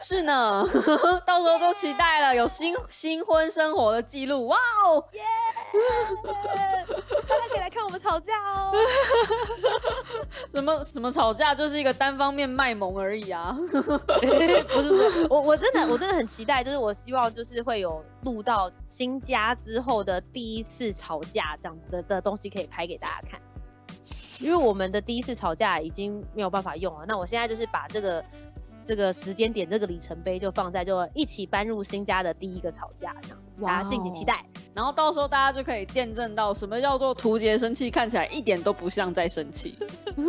是呢，到时候就期待了，有新新婚生活的记录，哇哦！耶！大家可以来看我们吵架哦。什么什么吵架，就是一个单方面卖萌而已啊！不是不是，我我真的我真的很期待，就是我希望就是会有录到新家之后的第一次吵架这样子的的东西可以拍给大家看，因为我们的第一次吵架已经没有办法用了，那我现在就是把这个。这个时间点，这个里程碑就放在就一起搬入新家的第一个吵架，这样大家敬请期待。然后到时候大家就可以见证到什么叫做图杰生气，看起来一点都不像在生气。真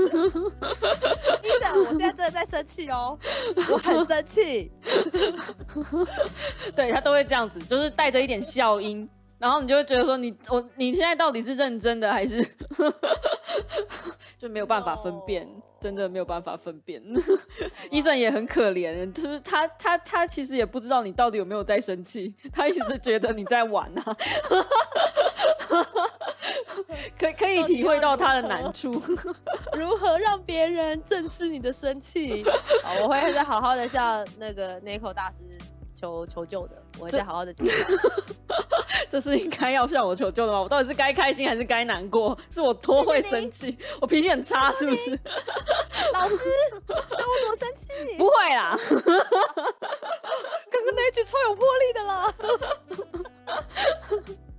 的，我现在真的在生气哦，我很生气。对他都会这样子，就是带着一点笑音。然后你就会觉得说你我你现在到底是认真的还是 就没有办法分辨，真的没有办法分辨。医生也很可怜，就是他他他其实也不知道你到底有没有在生气，他一直觉得你在玩啊，可可以体会到他的难处，如何让别人正视你的生气？好，我会再好好的向那个 Nico 大师。求求救的，我再好好的讲。这是应该要向我求救的吗？我到底是该开心还是该难过？是我多会生气，我脾气很差，是不是？老师，让我怎么生气？不会啦，刚刚那一句超有魄力的啦。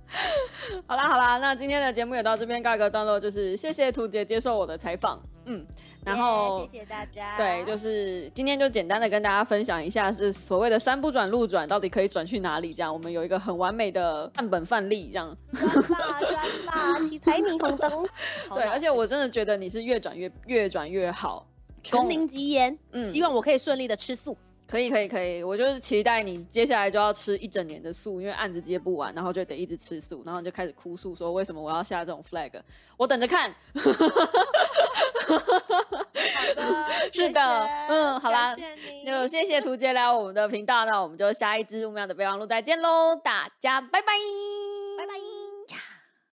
好啦好啦，那今天的节目也到这边告一个段落，就是谢谢图姐接受我的采访，嗯，然后谢谢大家，对，就是今天就简单的跟大家分享一下，是所谓的山不转路转，到底可以转去哪里？这样，我们有一个很完美的范本范例，这样。转吧转吧，七彩霓虹灯。对，而且我真的觉得你是越转越越转越好，功名吉言，嗯，希望我可以顺利的吃素。可以可以可以，我就是期待你接下来就要吃一整年的素，因为案子接不完，然后就得一直吃素，然后你就开始哭诉说为什么我要下这种 flag，我等着看。的 是的，嗯，好啦，就谢谢图杰来我们的频道，那我们就下一支五秒的备忘录再见喽，大家拜拜拜拜。